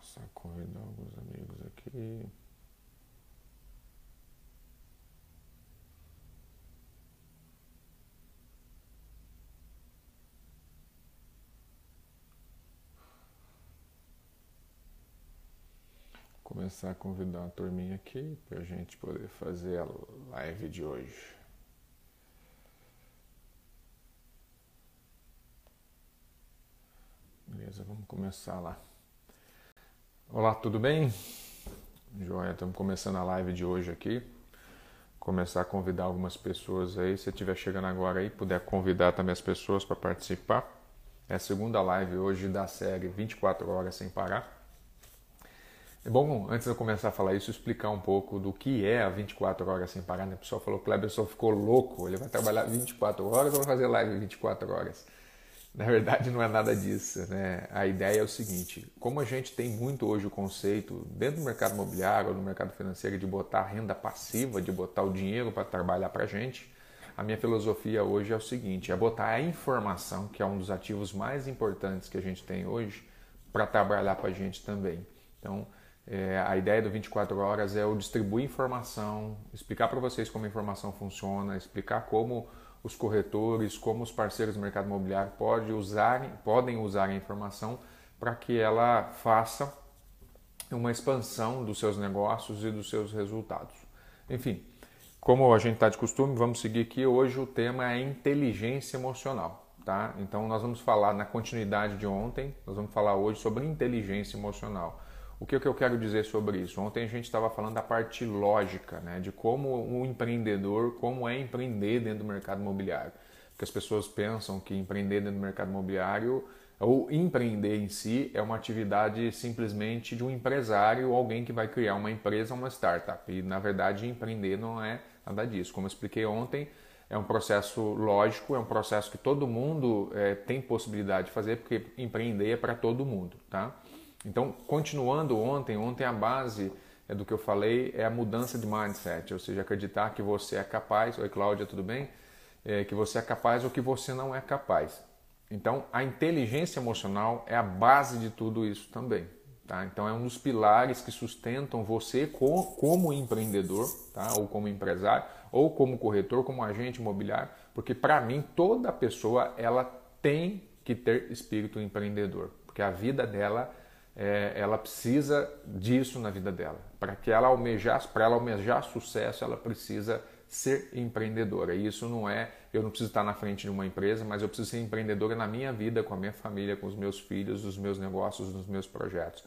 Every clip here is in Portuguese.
Só convidar alguns amigos aqui. começar a convidar a turminha aqui para a gente poder fazer a live de hoje. Beleza, vamos começar lá. Olá, tudo bem? Joia, estamos começando a live de hoje aqui. Começar a convidar algumas pessoas aí. Se estiver chegando agora aí, puder convidar também as pessoas para participar. É a segunda live hoje da série 24 Horas Sem Parar. É bom, antes de eu começar a falar isso, explicar um pouco do que é a 24 horas sem parar. Né? O pessoal falou que o Kleber só ficou louco, ele vai trabalhar 24 horas ou vai fazer live 24 horas? Na verdade, não é nada disso. Né? A ideia é o seguinte: como a gente tem muito hoje o conceito, dentro do mercado imobiliário no mercado financeiro, de botar renda passiva, de botar o dinheiro para trabalhar para a gente, a minha filosofia hoje é o seguinte: é botar a informação, que é um dos ativos mais importantes que a gente tem hoje, para trabalhar para a gente também. Então, é, a ideia do 24 horas é eu distribuir informação, explicar para vocês como a informação funciona, explicar como os corretores, como os parceiros do mercado imobiliário pode usar, podem usar a informação para que ela faça uma expansão dos seus negócios e dos seus resultados. Enfim, como a gente está de costume, vamos seguir aqui. Hoje o tema é inteligência emocional. Tá? Então nós vamos falar na continuidade de ontem, nós vamos falar hoje sobre inteligência emocional. O que, que eu quero dizer sobre isso? Ontem a gente estava falando da parte lógica, né, de como um empreendedor, como é empreender dentro do mercado imobiliário. Porque as pessoas pensam que empreender dentro do mercado imobiliário ou empreender em si é uma atividade simplesmente de um empresário ou alguém que vai criar uma empresa, uma startup. E na verdade empreender não é nada disso. Como eu expliquei ontem, é um processo lógico, é um processo que todo mundo é, tem possibilidade de fazer, porque empreender é para todo mundo, tá? Então, continuando ontem, ontem a base é do que eu falei é a mudança de mindset, ou seja, acreditar que você é capaz. Oi, Cláudia, tudo bem? É, que você é capaz ou que você não é capaz. Então, a inteligência emocional é a base de tudo isso também. Tá? Então, é um dos pilares que sustentam você como empreendedor, tá? ou como empresário, ou como corretor, como agente imobiliário, porque para mim toda pessoa ela tem que ter espírito empreendedor, porque a vida dela é, ela precisa disso na vida dela. Para que ela almejar, para ela almejar sucesso, ela precisa ser empreendedora. E isso não é, eu não preciso estar na frente de uma empresa, mas eu preciso ser empreendedora na minha vida, com a minha família, com os meus filhos, nos meus negócios, nos meus projetos.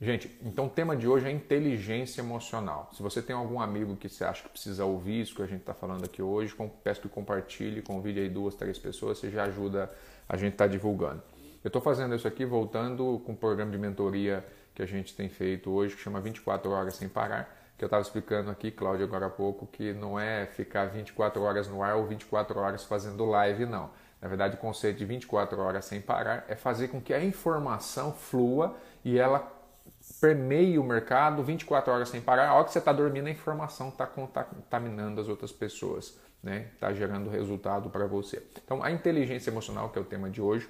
Gente, então o tema de hoje é inteligência emocional. Se você tem algum amigo que você acha que precisa ouvir isso que a gente está falando aqui hoje, peço que compartilhe, convide aí duas, três pessoas, você já ajuda a gente estar tá divulgando. Eu estou fazendo isso aqui voltando com o programa de mentoria que a gente tem feito hoje, que chama 24 Horas Sem Parar, que eu estava explicando aqui, Cláudio, agora há pouco, que não é ficar 24 horas no ar ou 24 horas fazendo live, não. Na verdade, o conceito de 24 horas sem parar é fazer com que a informação flua e ela permeie o mercado 24 horas sem parar. A hora que você está dormindo, a informação está contaminando as outras pessoas, né? Está gerando resultado para você. Então, a inteligência emocional, que é o tema de hoje,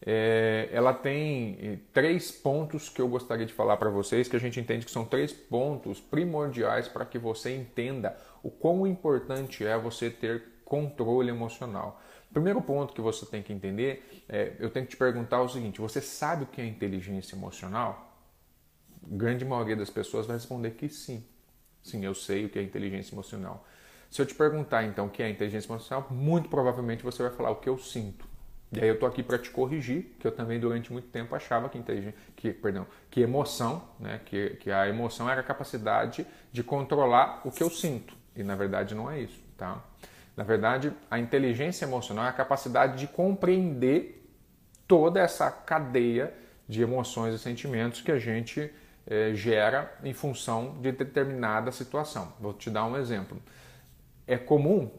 é, ela tem eh, três pontos que eu gostaria de falar para vocês, que a gente entende que são três pontos primordiais para que você entenda o quão importante é você ter controle emocional. Primeiro ponto que você tem que entender, é, eu tenho que te perguntar o seguinte: você sabe o que é inteligência emocional? A grande maioria das pessoas vai responder que sim. Sim, eu sei o que é inteligência emocional. Se eu te perguntar então o que é inteligência emocional, muito provavelmente você vai falar o que eu sinto. E aí eu tô aqui para te corrigir, que eu também durante muito tempo achava que que, perdão, que emoção, né, que, que a emoção era a capacidade de controlar o que eu sinto. E na verdade não é isso, tá? Na verdade, a inteligência emocional é a capacidade de compreender toda essa cadeia de emoções e sentimentos que a gente eh, gera em função de determinada situação. Vou te dar um exemplo. É comum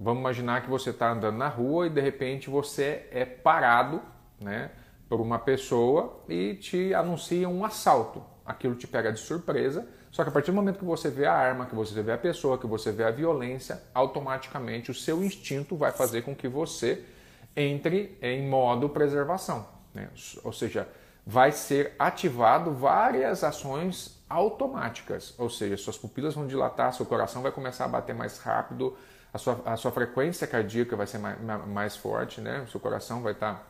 Vamos imaginar que você está andando na rua e de repente você é parado né, por uma pessoa e te anuncia um assalto. Aquilo te pega de surpresa, Só que a partir do momento que você vê a arma, que você vê a pessoa, que você vê a violência, automaticamente o seu instinto vai fazer com que você entre em modo preservação. Né? Ou seja, vai ser ativado várias ações automáticas, ou seja, suas pupilas vão dilatar, seu coração vai começar a bater mais rápido, a sua, a sua frequência cardíaca vai ser mais, mais forte, né? o seu coração vai estar tá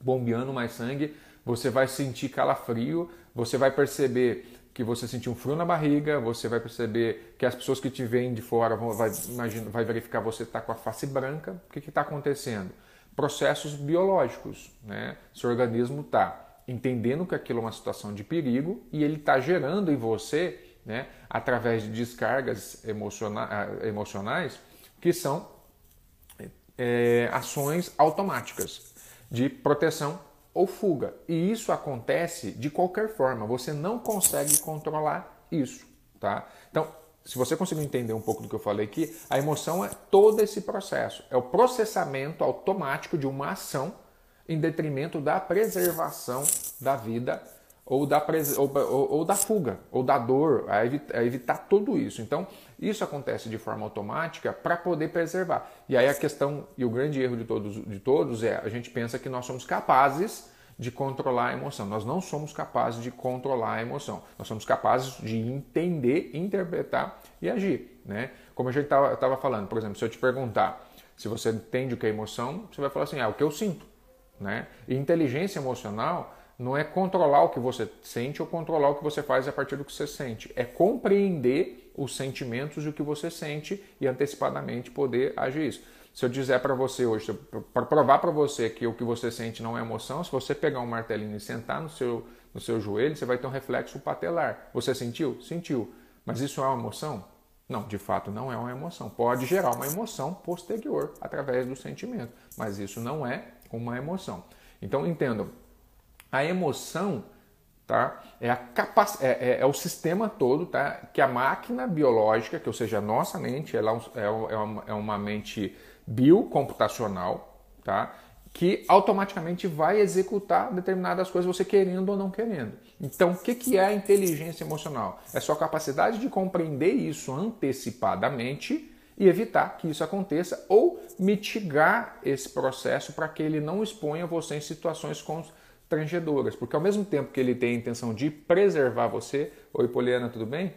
bombeando mais sangue, você vai sentir calafrio, você vai perceber que você sentiu um frio na barriga, você vai perceber que as pessoas que te veem de fora vão vai, imagina, vai verificar você está com a face branca. O que está acontecendo? Processos biológicos. Né? Seu organismo está entendendo que aquilo é uma situação de perigo e ele está gerando em você, né, através de descargas emociona emocionais, que são é, ações automáticas de proteção ou fuga. E isso acontece de qualquer forma, você não consegue controlar isso, tá? Então, se você conseguir entender um pouco do que eu falei aqui, a emoção é todo esse processo, é o processamento automático de uma ação em detrimento da preservação da vida ou da, ou, ou, ou da fuga, ou da dor, a a evitar tudo isso. Então, isso acontece de forma automática para poder preservar. E aí a questão, e o grande erro de todos, de todos é, a gente pensa que nós somos capazes de controlar a emoção. Nós não somos capazes de controlar a emoção. Nós somos capazes de entender, interpretar e agir. Né? Como a gente estava falando, por exemplo, se eu te perguntar se você entende o que é emoção, você vai falar assim, ah, é o que eu sinto. Né? E inteligência emocional não é controlar o que você sente ou controlar o que você faz a partir do que você sente. É compreender os sentimentos e o que você sente e antecipadamente poder agir isso. Se eu dizer para você hoje, para provar para você que o que você sente não é emoção, se você pegar um martelinho e sentar no seu, no seu joelho, você vai ter um reflexo patelar. Você sentiu? Sentiu. Mas isso é uma emoção? Não, de fato não é uma emoção. Pode gerar uma emoção posterior através do sentimento, mas isso não é uma emoção. Então entendam, a emoção tá, é, a capac... é, é, é, o sistema todo tá, que a máquina biológica, que ou seja, a nossa mente, ela é, é, uma, é uma mente biocomputacional, tá? que automaticamente vai executar determinadas coisas, você querendo ou não querendo. Então, o que é a inteligência emocional? É sua capacidade de compreender isso antecipadamente e evitar que isso aconteça ou mitigar esse processo para que ele não exponha você em situações constrangedoras. Porque ao mesmo tempo que ele tem a intenção de preservar você, oi Poliana, tudo bem?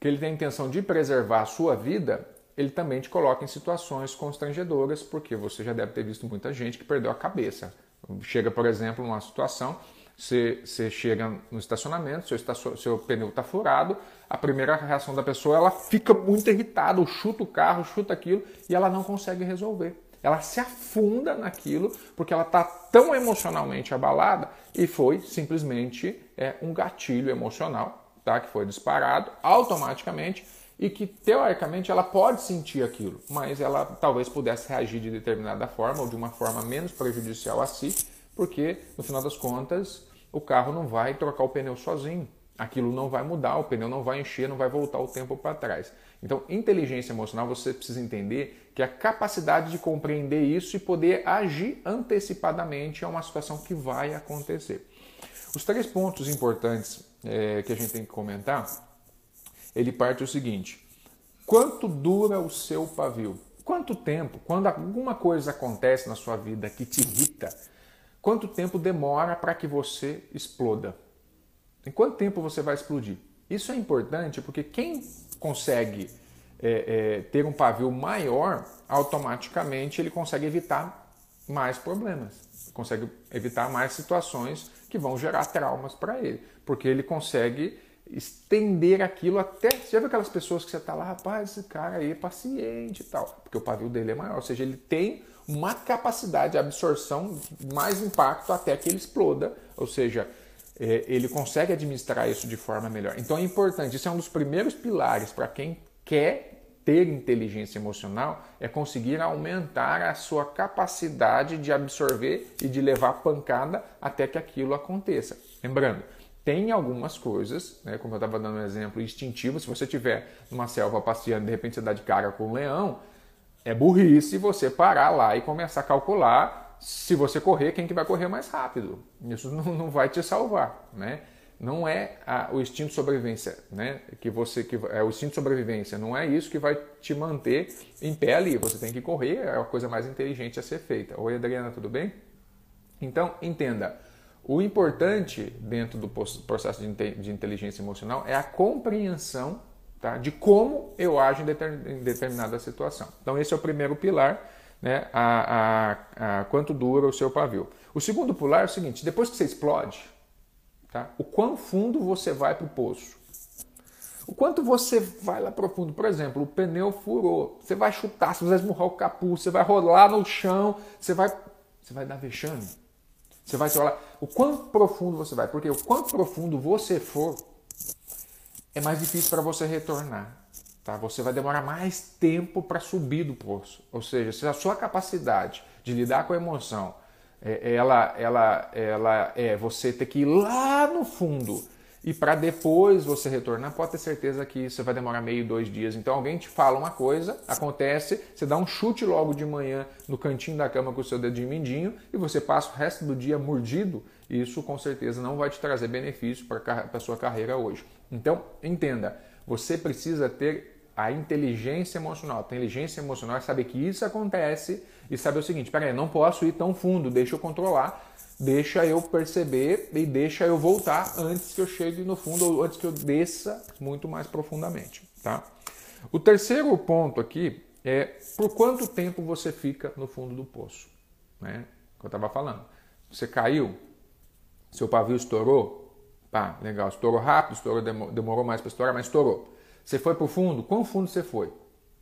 Que ele tem a intenção de preservar a sua vida, ele também te coloca em situações constrangedoras, porque você já deve ter visto muita gente que perdeu a cabeça. Chega, por exemplo, numa situação, você, você chega no estacionamento, seu, estacion, seu pneu está furado, a primeira reação da pessoa, ela fica muito irritada, chuta o carro, chuta aquilo, e ela não consegue resolver. Ela se afunda naquilo porque ela está tão emocionalmente abalada e foi simplesmente é, um gatilho emocional tá, que foi disparado automaticamente e que teoricamente ela pode sentir aquilo, mas ela talvez pudesse reagir de determinada forma ou de uma forma menos prejudicial a si, porque no final das contas o carro não vai trocar o pneu sozinho. Aquilo não vai mudar, o pneu não vai encher, não vai voltar o tempo para trás. Então, inteligência emocional, você precisa entender que a capacidade de compreender isso e poder agir antecipadamente é uma situação que vai acontecer. Os três pontos importantes é, que a gente tem que comentar ele parte o seguinte: quanto dura o seu pavio? Quanto tempo, quando alguma coisa acontece na sua vida que te irrita, quanto tempo demora para que você exploda? Em quanto tempo você vai explodir? Isso é importante porque quem consegue é, é, ter um pavio maior, automaticamente ele consegue evitar mais problemas, consegue evitar mais situações que vão gerar traumas para ele, porque ele consegue estender aquilo até. Você já viu aquelas pessoas que você está lá, rapaz, esse cara aí é paciente e tal, porque o pavio dele é maior, ou seja, ele tem uma capacidade de absorção, mais impacto até que ele exploda, ou seja, ele consegue administrar isso de forma melhor. Então é importante, isso é um dos primeiros pilares para quem quer ter inteligência emocional, é conseguir aumentar a sua capacidade de absorver e de levar pancada até que aquilo aconteça. Lembrando, tem algumas coisas, né, como eu estava dando um exemplo instintivo, se você tiver numa selva passeando de repente você dá de cara com um leão, é burrice você parar lá e começar a calcular se você correr, quem que vai correr mais rápido. Isso não, não vai te salvar, né? não é a, o instinto de sobrevivência, né? Que você que é o instinto de sobrevivência, não é isso que vai te manter em pé ali. Você tem que correr, é a coisa mais inteligente a ser feita. Oi, Adriana, tudo bem? Então, entenda, o importante dentro do processo de inteligência emocional é a compreensão tá, de como eu ajo em determinada situação. Então, esse é o primeiro pilar, né, a, a, a quanto dura o seu pavio. O segundo pilar é o seguinte: depois que você explode, tá, o quão fundo você vai para o poço. O quanto você vai lá profundo. Por exemplo, o pneu furou. Você vai chutar, você vai esmurrar o capuz, você vai rolar no chão, você vai, você vai dar vexame. Você vai olhar o quão profundo você vai, porque o quanto profundo você for, é mais difícil para você retornar. Tá? Você vai demorar mais tempo para subir do poço. Ou seja, se a sua capacidade de lidar com a emoção, é, ela, ela, ela é você ter que ir lá no fundo e para depois você retornar, pode ter certeza que isso vai demorar meio, dois dias. Então alguém te fala uma coisa, acontece, você dá um chute logo de manhã no cantinho da cama com o seu dedinho mindinho e você passa o resto do dia mordido. Isso com certeza não vai te trazer benefício para a sua carreira hoje. Então entenda, você precisa ter a inteligência emocional. A inteligência emocional é saber que isso acontece e saber o seguinte: peraí, não posso ir tão fundo, deixa eu controlar deixa eu perceber e deixa eu voltar antes que eu chegue no fundo ou antes que eu desça muito mais profundamente, tá? O terceiro ponto aqui é por quanto tempo você fica no fundo do poço, né? Que eu estava falando. Você caiu, seu pavio estourou, tá? Legal, estourou rápido, estourou, demorou mais para estourar, mas estourou. Você foi para o fundo? Quão fundo você foi?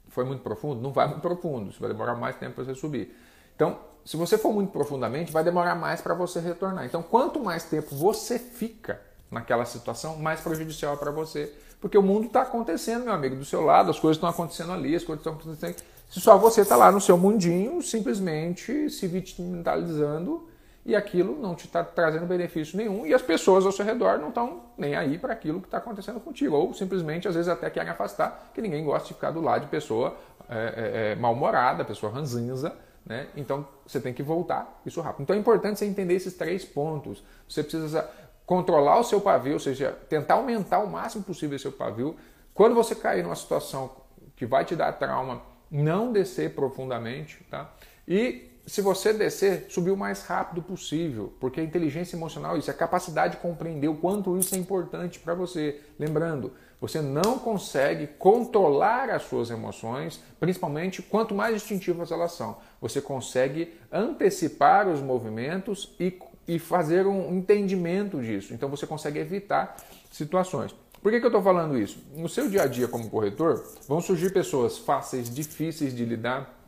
Foi muito profundo? Não vai muito profundo, isso vai demorar mais tempo para você subir. Então, se você for muito profundamente, vai demorar mais para você retornar. Então, quanto mais tempo você fica naquela situação, mais prejudicial é para você. Porque o mundo está acontecendo, meu amigo, do seu lado, as coisas estão acontecendo ali, as coisas estão acontecendo. Se só você está lá no seu mundinho, simplesmente se vitimizando e aquilo não te está trazendo benefício nenhum e as pessoas ao seu redor não estão nem aí para aquilo que está acontecendo contigo. Ou simplesmente, às vezes, até querem afastar, que ninguém gosta de ficar do lado de pessoa é, é, é mal-humorada, pessoa ranzinza, né? Então você tem que voltar isso rápido. Então é importante você entender esses três pontos. Você precisa controlar o seu pavio, ou seja, tentar aumentar o máximo possível o seu pavio. Quando você cair numa situação que vai te dar trauma, não descer profundamente, tá? E se você descer, subir o mais rápido possível, porque a inteligência emocional, isso é a capacidade de compreender o quanto isso é importante para você. Lembrando, você não consegue controlar as suas emoções, principalmente quanto mais instintivas elas são. Você consegue antecipar os movimentos e, e fazer um entendimento disso. Então você consegue evitar situações. Por que, que eu estou falando isso? No seu dia a dia como corretor, vão surgir pessoas fáceis, difíceis de lidar,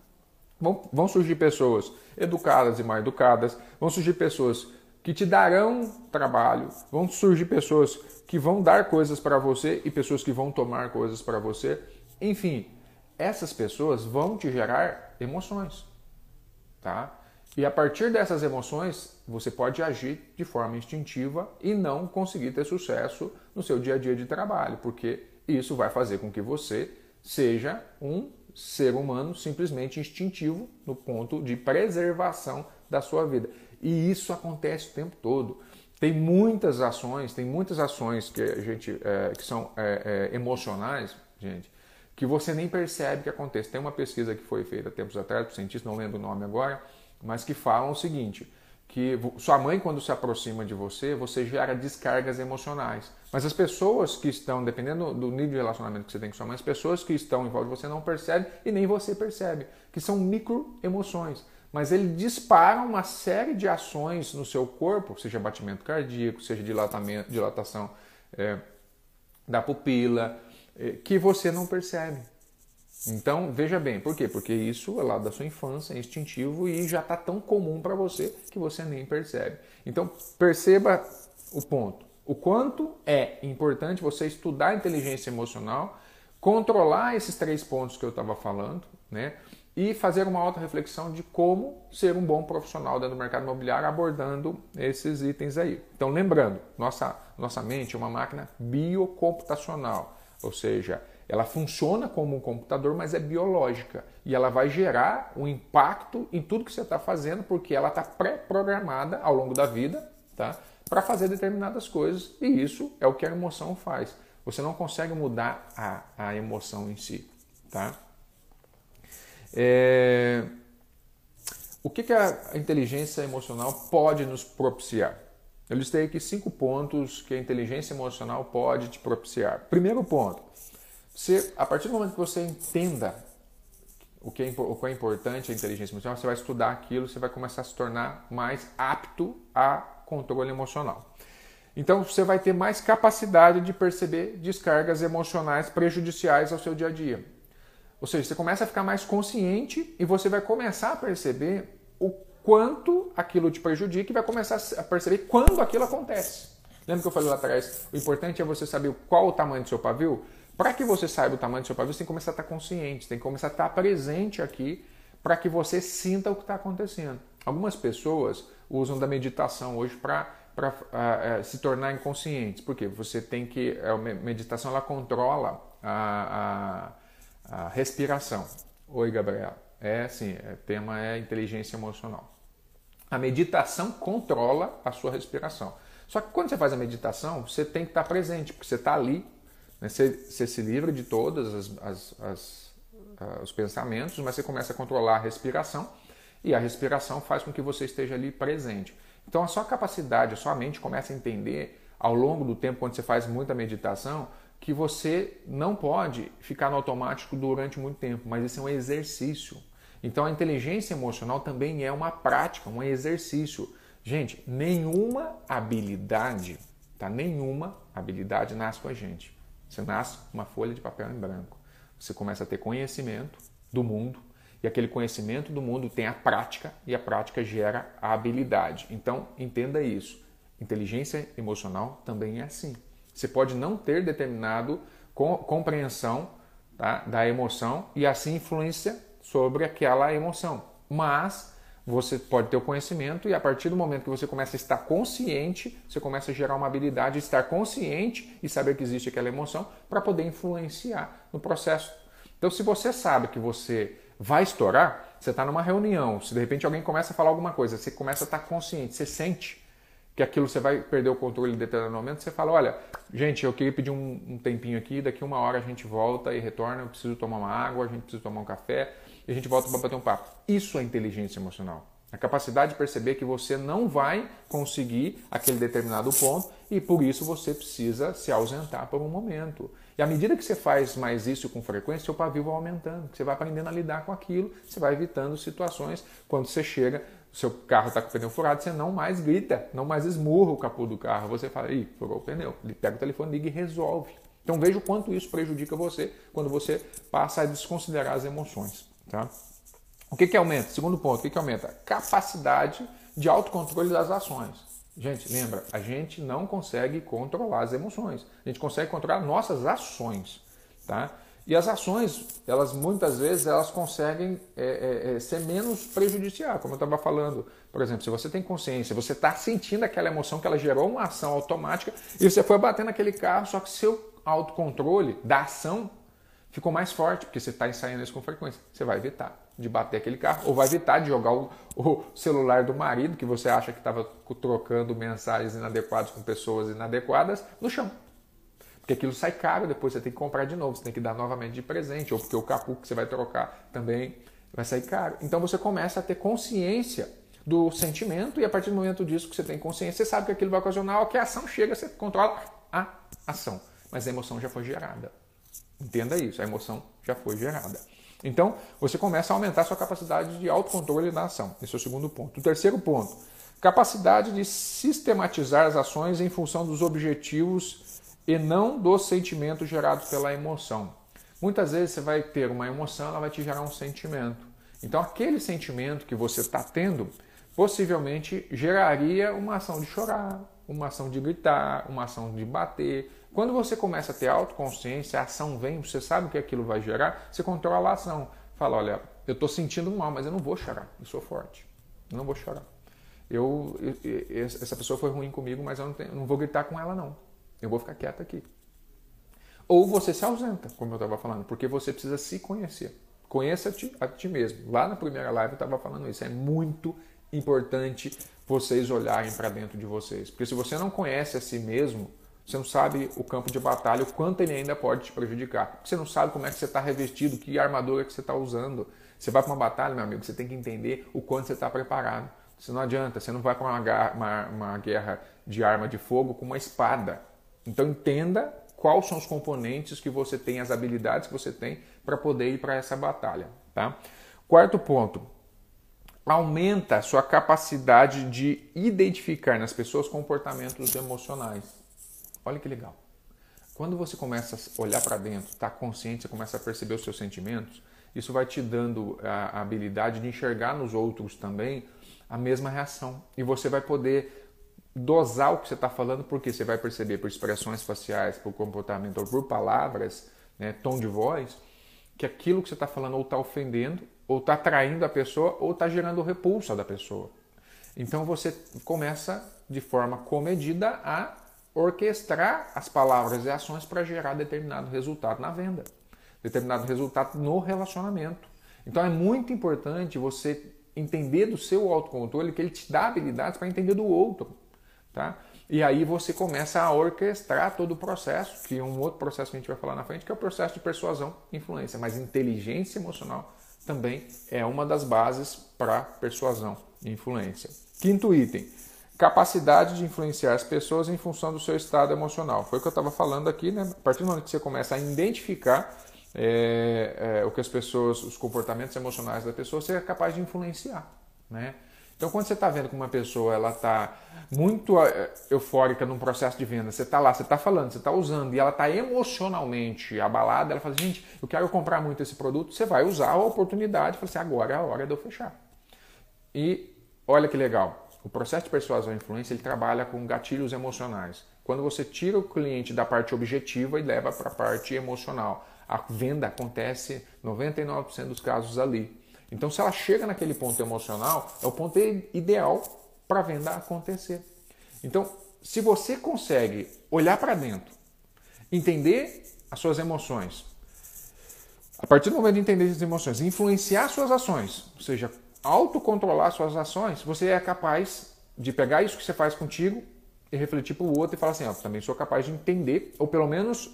vão, vão surgir pessoas educadas e mal educadas, vão surgir pessoas que te darão trabalho, vão surgir pessoas que vão dar coisas para você e pessoas que vão tomar coisas para você. Enfim, essas pessoas vão te gerar emoções, tá? E a partir dessas emoções, você pode agir de forma instintiva e não conseguir ter sucesso no seu dia a dia de trabalho, porque isso vai fazer com que você seja um ser humano simplesmente instintivo no ponto de preservação da sua vida. E isso acontece o tempo todo. Tem muitas ações, tem muitas ações que a gente é, que são é, é, emocionais, gente, que você nem percebe que acontece. Tem uma pesquisa que foi feita tempos atrás, por cientista, não lembro o nome agora, mas que falam o seguinte: que sua mãe, quando se aproxima de você, você gera descargas emocionais. Mas as pessoas que estão, dependendo do nível de relacionamento que você tem com sua mãe, as pessoas que estão em volta de você não percebem e nem você percebe, que são micro emoções mas ele dispara uma série de ações no seu corpo, seja batimento cardíaco, seja dilatação é, da pupila, é, que você não percebe. Então, veja bem, por quê? Porque isso é lá da sua infância, é instintivo e já está tão comum para você que você nem percebe. Então, perceba o ponto. O quanto é importante você estudar inteligência emocional, controlar esses três pontos que eu estava falando, né? e fazer uma auto-reflexão de como ser um bom profissional dentro do mercado imobiliário abordando esses itens aí. Então, lembrando, nossa, nossa mente é uma máquina biocomputacional, ou seja, ela funciona como um computador, mas é biológica e ela vai gerar um impacto em tudo que você está fazendo, porque ela está pré-programada ao longo da vida tá? para fazer determinadas coisas e isso é o que a emoção faz. Você não consegue mudar a, a emoção em si, tá? É... O que, que a inteligência emocional pode nos propiciar? Eu listei aqui cinco pontos que a inteligência emocional pode te propiciar. Primeiro ponto, você, a partir do momento que você entenda o que, é, o que é importante a inteligência emocional, você vai estudar aquilo, você vai começar a se tornar mais apto a controle emocional. Então você vai ter mais capacidade de perceber descargas emocionais prejudiciais ao seu dia a dia. Ou seja, você começa a ficar mais consciente e você vai começar a perceber o quanto aquilo te prejudica e vai começar a perceber quando aquilo acontece. Lembra que eu falei lá atrás? O importante é você saber qual o tamanho do seu pavio? Para que você saiba o tamanho do seu pavio, você tem que começar a estar consciente, tem que começar a estar presente aqui para que você sinta o que está acontecendo. Algumas pessoas usam da meditação hoje para para uh, uh, se tornar inconscientes. Porque você tem que. A meditação ela controla a, a, a respiração. Oi, Gabriela. É assim, o é, tema é inteligência emocional. A meditação controla a sua respiração. Só que quando você faz a meditação, você tem que estar presente, porque você está ali, né? você, você, se livra de todos as, as, as, uh, os pensamentos, mas você começa a controlar a respiração e a respiração faz com que você esteja ali presente. Então a sua capacidade, a sua mente começa a entender ao longo do tempo, quando você faz muita meditação, que você não pode ficar no automático durante muito tempo, mas isso é um exercício. Então a inteligência emocional também é uma prática, um exercício. Gente, nenhuma habilidade, tá? Nenhuma habilidade nasce com a gente. Você nasce com uma folha de papel em branco. Você começa a ter conhecimento do mundo, e aquele conhecimento do mundo tem a prática e a prática gera a habilidade. Então, entenda isso. Inteligência emocional também é assim. Você pode não ter determinado compreensão tá, da emoção e assim influência sobre aquela emoção, mas você pode ter o conhecimento e a partir do momento que você começa a estar consciente, você começa a gerar uma habilidade de estar consciente e saber que existe aquela emoção para poder influenciar no processo. Então, se você sabe que você vai estourar, você está numa reunião, se de repente alguém começa a falar alguma coisa, você começa a estar consciente, você sente que aquilo você vai perder o controle em determinado momento, você fala, olha, gente, eu queria pedir um, um, tempinho aqui, daqui uma hora a gente volta e retorna, eu preciso tomar uma água, a gente precisa tomar um café e a gente volta para bater um papo. Isso é inteligência emocional. A capacidade de perceber que você não vai conseguir aquele determinado ponto e por isso você precisa se ausentar por um momento. E à medida que você faz mais isso com frequência, seu pavio vai aumentando. Você vai aprendendo a lidar com aquilo, você vai evitando situações. Quando você chega, seu carro está com o pneu furado, você não mais grita, não mais esmurra o capô do carro. Você fala, ih, furou o pneu. Ele pega o telefone, liga e resolve. Então veja o quanto isso prejudica você quando você passa a desconsiderar as emoções. Tá? O que, que aumenta? Segundo ponto, o que, que aumenta? Capacidade de autocontrole das ações. Gente, lembra, a gente não consegue controlar as emoções. A gente consegue controlar nossas ações, tá? E as ações, elas muitas vezes elas conseguem é, é, é ser menos prejudiciais, como eu estava falando. Por exemplo, se você tem consciência, você está sentindo aquela emoção que ela gerou uma ação automática e você foi bater naquele carro, só que seu autocontrole da ação ficou mais forte, porque você está ensaiando isso com frequência. Você vai evitar de bater aquele carro, ou vai evitar de jogar o, o celular do marido, que você acha que estava trocando mensagens inadequadas com pessoas inadequadas, no chão. Porque aquilo sai caro, depois você tem que comprar de novo, você tem que dar novamente de presente, ou porque o capô que você vai trocar também vai sair caro. Então você começa a ter consciência do sentimento, e a partir do momento disso que você tem consciência, você sabe que aquilo vai ocasionar, que a ação chega, você controla a ação. Mas a emoção já foi gerada. Entenda isso, a emoção já foi gerada. Então, você começa a aumentar sua capacidade de autocontrole na ação. Esse é o segundo ponto. O terceiro ponto, capacidade de sistematizar as ações em função dos objetivos e não dos sentimentos gerados pela emoção. Muitas vezes você vai ter uma emoção, ela vai te gerar um sentimento. Então, aquele sentimento que você está tendo possivelmente geraria uma ação de chorar, uma ação de gritar, uma ação de bater, quando você começa a ter autoconsciência, a ação vem, você sabe o que aquilo vai gerar, você controla a ação. Fala, olha, eu estou sentindo mal, mas eu não vou chorar, eu sou forte, eu não vou chorar. Eu, eu, essa pessoa foi ruim comigo, mas eu não, tenho, não vou gritar com ela não. Eu vou ficar quieta aqui. Ou você se ausenta, como eu estava falando, porque você precisa se conhecer. Conheça-te a ti mesmo. Lá na primeira live eu estava falando isso. É muito importante vocês olharem para dentro de vocês. Porque se você não conhece a si mesmo, você não sabe o campo de batalha, o quanto ele ainda pode te prejudicar. Você não sabe como é que você está revestido, que armadura que você está usando. Você vai para uma batalha, meu amigo, você tem que entender o quanto você está preparado. Você não adianta, você não vai para uma, uma, uma guerra de arma de fogo com uma espada. Então entenda quais são os componentes que você tem, as habilidades que você tem para poder ir para essa batalha. Tá? Quarto ponto, aumenta a sua capacidade de identificar nas pessoas comportamentos emocionais. Olha que legal. Quando você começa a olhar para dentro, está consciente, você começa a perceber os seus sentimentos, isso vai te dando a habilidade de enxergar nos outros também a mesma reação. E você vai poder dosar o que você está falando, porque você vai perceber por expressões faciais, por comportamento ou por palavras, né, tom de voz, que aquilo que você está falando ou está ofendendo, ou está atraindo a pessoa, ou está gerando repulsa da pessoa. Então você começa de forma comedida a orquestrar as palavras e ações para gerar determinado resultado na venda, determinado resultado no relacionamento. Então é muito importante você entender do seu autocontrole que ele te dá habilidades para entender do outro. Tá? E aí você começa a orquestrar todo o processo, que é um outro processo que a gente vai falar na frente, que é o processo de persuasão e influência. Mas inteligência emocional também é uma das bases para persuasão e influência. Quinto item, capacidade de influenciar as pessoas em função do seu estado emocional. Foi o que eu estava falando aqui, né? A partir do momento que você começa a identificar é, é, o que as pessoas, os comportamentos emocionais da pessoa, você é capaz de influenciar, né? Então, quando você está vendo que uma pessoa ela está muito é, eufórica num processo de venda, você está lá, você está falando, você está usando e ela está emocionalmente abalada, ela fala, gente, eu quero comprar muito esse produto, você vai usar a oportunidade fala assim, agora é a hora de eu fechar. E olha que legal, o processo de persuasão e influência ele trabalha com gatilhos emocionais. Quando você tira o cliente da parte objetiva e leva para a parte emocional, a venda acontece 99% dos casos ali. Então, se ela chega naquele ponto emocional, é o ponto ideal para a venda acontecer. Então, se você consegue olhar para dentro, entender as suas emoções, a partir do momento de entender essas emoções, influenciar suas ações, ou seja, autocontrolar suas ações, você é capaz de pegar isso que você faz contigo e refletir para o outro e falar assim: ó, também sou capaz de entender, ou pelo menos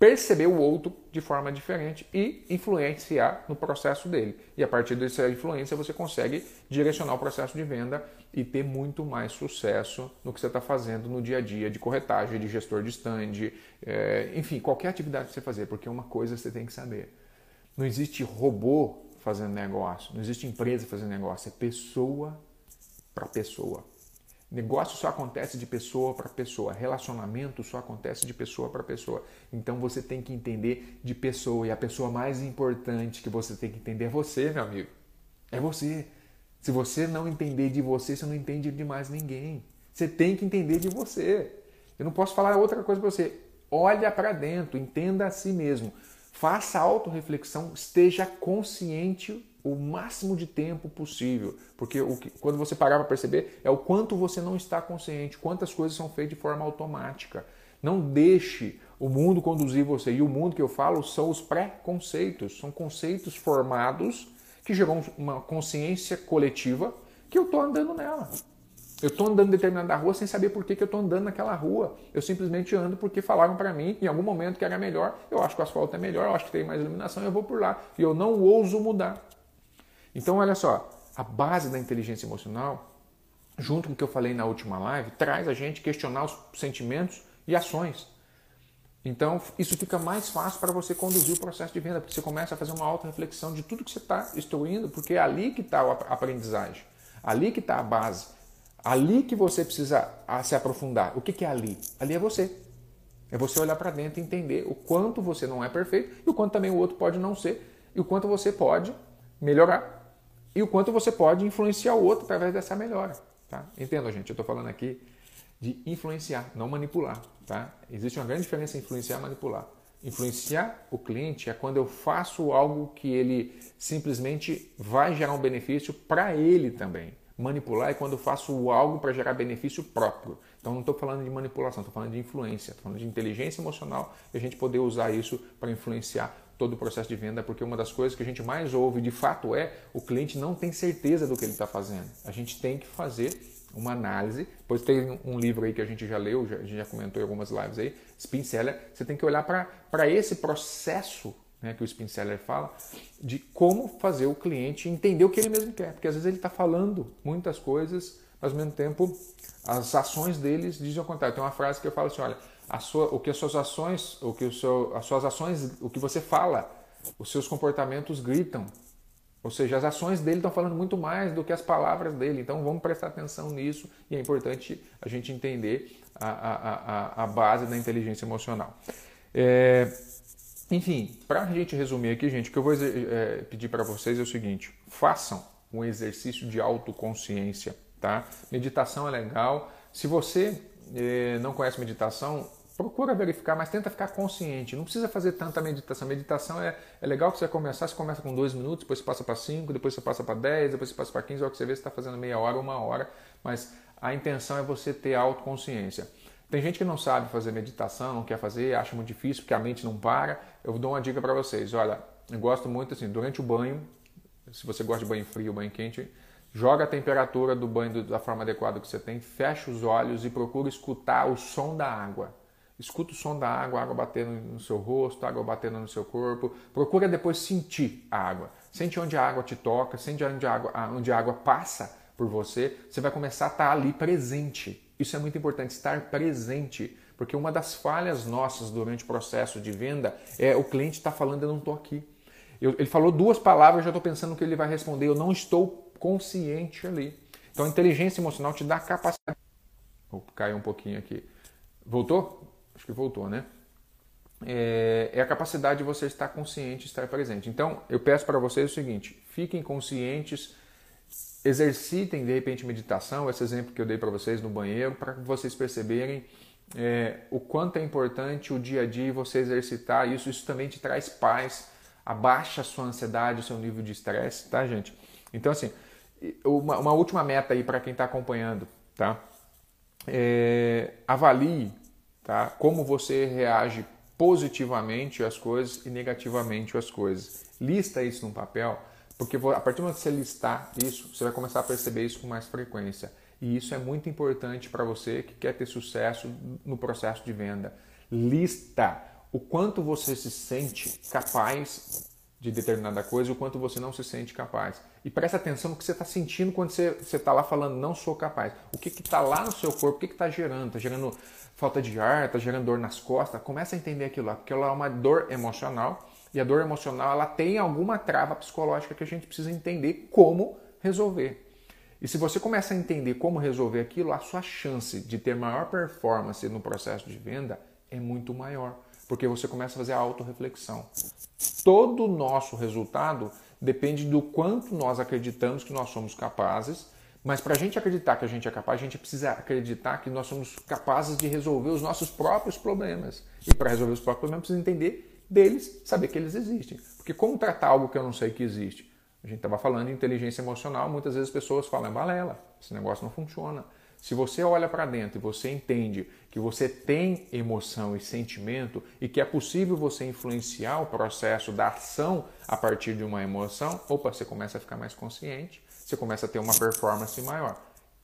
perceber o outro de forma diferente e influenciar no processo dele. E a partir dessa influência você consegue direcionar o processo de venda e ter muito mais sucesso no que você está fazendo no dia a dia de corretagem, de gestor de stand, é, enfim, qualquer atividade que você fazer, porque uma coisa você tem que saber. Não existe robô fazendo negócio, não existe empresa fazendo negócio, é pessoa para pessoa. Negócio só acontece de pessoa para pessoa, relacionamento só acontece de pessoa para pessoa. Então você tem que entender de pessoa e a pessoa mais importante que você tem que entender é você, meu amigo. É você. Se você não entender de você, você não entende de mais ninguém. Você tem que entender de você. Eu não posso falar outra coisa para você. Olha para dentro, entenda a si mesmo. Faça autorreflexão, esteja consciente o máximo de tempo possível, porque o que, quando você parar para perceber é o quanto você não está consciente, quantas coisas são feitas de forma automática. Não deixe o mundo conduzir você. E o mundo que eu falo são os pré-conceitos, são conceitos formados que geram uma consciência coletiva que eu estou andando nela. Eu estou andando em determinada rua sem saber por que, que eu estou andando naquela rua. Eu simplesmente ando porque falaram para mim em algum momento que era melhor. Eu acho que o asfalto é melhor, eu acho que tem mais iluminação, eu vou por lá. E eu não ouso mudar. Então, olha só, a base da inteligência emocional, junto com o que eu falei na última live, traz a gente questionar os sentimentos e ações. Então, isso fica mais fácil para você conduzir o processo de venda, porque você começa a fazer uma auto-reflexão de tudo que você está instruindo, porque é ali que está a aprendizagem, ali que está a base, ali que você precisa se aprofundar. O que, é ali? Ali é você. É você olhar para dentro e entender o quanto você não é perfeito e o quanto também o outro pode não ser e o quanto você pode melhorar e o quanto você pode influenciar o outro através dessa melhora. Tá? Entenda, gente, eu estou falando aqui de influenciar, não manipular. Tá? Existe uma grande diferença em influenciar e manipular. Influenciar o cliente é quando eu faço algo que ele simplesmente vai gerar um benefício para ele também. Manipular é quando eu faço algo para gerar benefício próprio. Então não estou falando de manipulação, estou falando de influência, estou falando de inteligência emocional e a gente poder usar isso para influenciar todo o processo de venda, porque uma das coisas que a gente mais ouve de fato é o cliente não tem certeza do que ele está fazendo. A gente tem que fazer uma análise. Depois tem um livro aí que a gente já leu, já, a gente já comentou em algumas lives aí, Spin Seller. Você tem que olhar para esse processo né, que o Spin Seller fala, de como fazer o cliente entender o que ele mesmo quer. Porque às vezes ele está falando muitas coisas, mas ao mesmo tempo as ações deles dizem o contrário. Tem uma frase que eu falo assim, olha, sua, o que as suas ações, o que o seu, as suas ações, o que você fala, os seus comportamentos gritam. Ou seja, as ações dele estão falando muito mais do que as palavras dele. Então vamos prestar atenção nisso e é importante a gente entender a, a, a, a base da inteligência emocional. É, enfim, para a gente resumir aqui, gente, o que eu vou é, pedir para vocês é o seguinte: façam um exercício de autoconsciência, tá? Meditação é legal. Se você é, não conhece meditação, procura verificar, mas tenta ficar consciente. Não precisa fazer tanta meditação. Meditação é, é legal que você começar, você começa com dois minutos, depois você passa para cinco, depois você passa para dez, depois você passa para quinze, é o que você vê, você está fazendo meia hora, uma hora, mas a intenção é você ter autoconsciência. Tem gente que não sabe fazer meditação, não quer fazer, acha muito difícil porque a mente não para. Eu dou uma dica para vocês. Olha, eu gosto muito assim, durante o banho, se você gosta de banho frio, banho quente, joga a temperatura do banho da forma adequada que você tem, fecha os olhos e procura escutar o som da água. Escuta o som da água, água batendo no seu rosto, água batendo no seu corpo. Procura depois sentir a água. Sente onde a água te toca, sente onde a água, onde a água passa por você. Você vai começar a estar ali presente. Isso é muito importante, estar presente. Porque uma das falhas nossas durante o processo de venda é o cliente está falando, eu não estou aqui. Eu, ele falou duas palavras, eu já estou pensando que ele vai responder, eu não estou consciente ali. Então a inteligência emocional te dá a capacidade. Vou cair um pouquinho aqui. Voltou? Acho que voltou, né? É, é a capacidade de você estar consciente, estar presente. Então, eu peço para vocês o seguinte: fiquem conscientes, exercitem de repente meditação, esse exemplo que eu dei para vocês no banheiro, para vocês perceberem é, o quanto é importante o dia a dia você exercitar isso. Isso também te traz paz, abaixa a sua ansiedade, o seu nível de estresse, tá, gente? Então, assim, uma, uma última meta aí para quem está acompanhando, tá? É, avalie tá? Como você reage positivamente às coisas e negativamente às coisas. Lista isso num papel, porque a partir do momento que você listar isso, você vai começar a perceber isso com mais frequência. E isso é muito importante para você que quer ter sucesso no processo de venda. Lista o quanto você se sente capaz de determinada coisa e o quanto você não se sente capaz. E presta atenção no que você está sentindo quando você está lá falando não sou capaz. O que está lá no seu corpo, o que está gerando? Está gerando falta de ar, está gerando dor nas costas? Começa a entender aquilo lá, porque ela é uma dor emocional e a dor emocional ela tem alguma trava psicológica que a gente precisa entender como resolver. E se você começa a entender como resolver aquilo, a sua chance de ter maior performance no processo de venda é muito maior, porque você começa a fazer a autorreflexão. Todo o nosso resultado depende do quanto nós acreditamos que nós somos capazes. Mas para a gente acreditar que a gente é capaz, a gente precisa acreditar que nós somos capazes de resolver os nossos próprios problemas. E para resolver os próprios problemas, precisa entender deles, saber que eles existem. Porque como tratar algo que eu não sei que existe? A gente estava falando de inteligência emocional, muitas vezes as pessoas falam, é balela, esse negócio não funciona. Se você olha para dentro e você entende que você tem emoção e sentimento e que é possível você influenciar o processo da ação a partir de uma emoção, opa, você começa a ficar mais consciente, você começa a ter uma performance maior.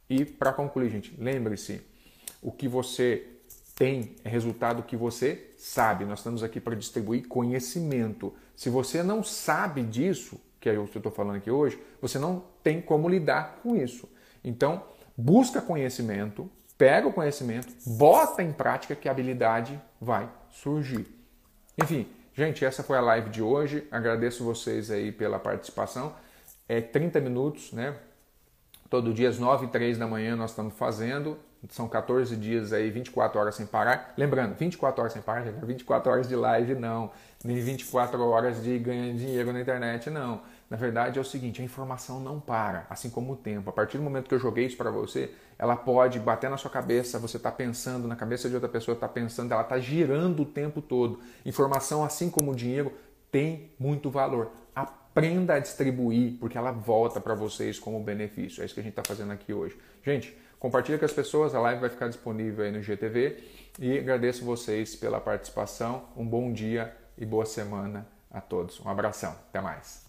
E para concluir, gente, lembre-se, o que você tem é resultado que você sabe. Nós estamos aqui para distribuir conhecimento. Se você não sabe disso, que eu estou falando aqui hoje, você não tem como lidar com isso. Então, busca conhecimento, pega o conhecimento, bota em prática que a habilidade vai surgir. Enfim, gente, essa foi a live de hoje. Agradeço vocês aí pela participação. É 30 minutos, né? Todo dia às 9 e 3 da manhã nós estamos fazendo. São 14 dias aí, 24 horas sem parar. Lembrando, 24 horas sem parar, 24 horas de live não, nem 24 horas de ganhar dinheiro na internet não. Na verdade é o seguinte, a informação não para, assim como o tempo. A partir do momento que eu joguei isso para você, ela pode bater na sua cabeça, você está pensando, na cabeça de outra pessoa está pensando, ela está girando o tempo todo. Informação, assim como o dinheiro, tem muito valor. Aprenda a distribuir, porque ela volta para vocês como benefício. É isso que a gente está fazendo aqui hoje. Gente, compartilha com as pessoas, a live vai ficar disponível aí no GTV. E agradeço vocês pela participação. Um bom dia e boa semana a todos. Um abração, até mais.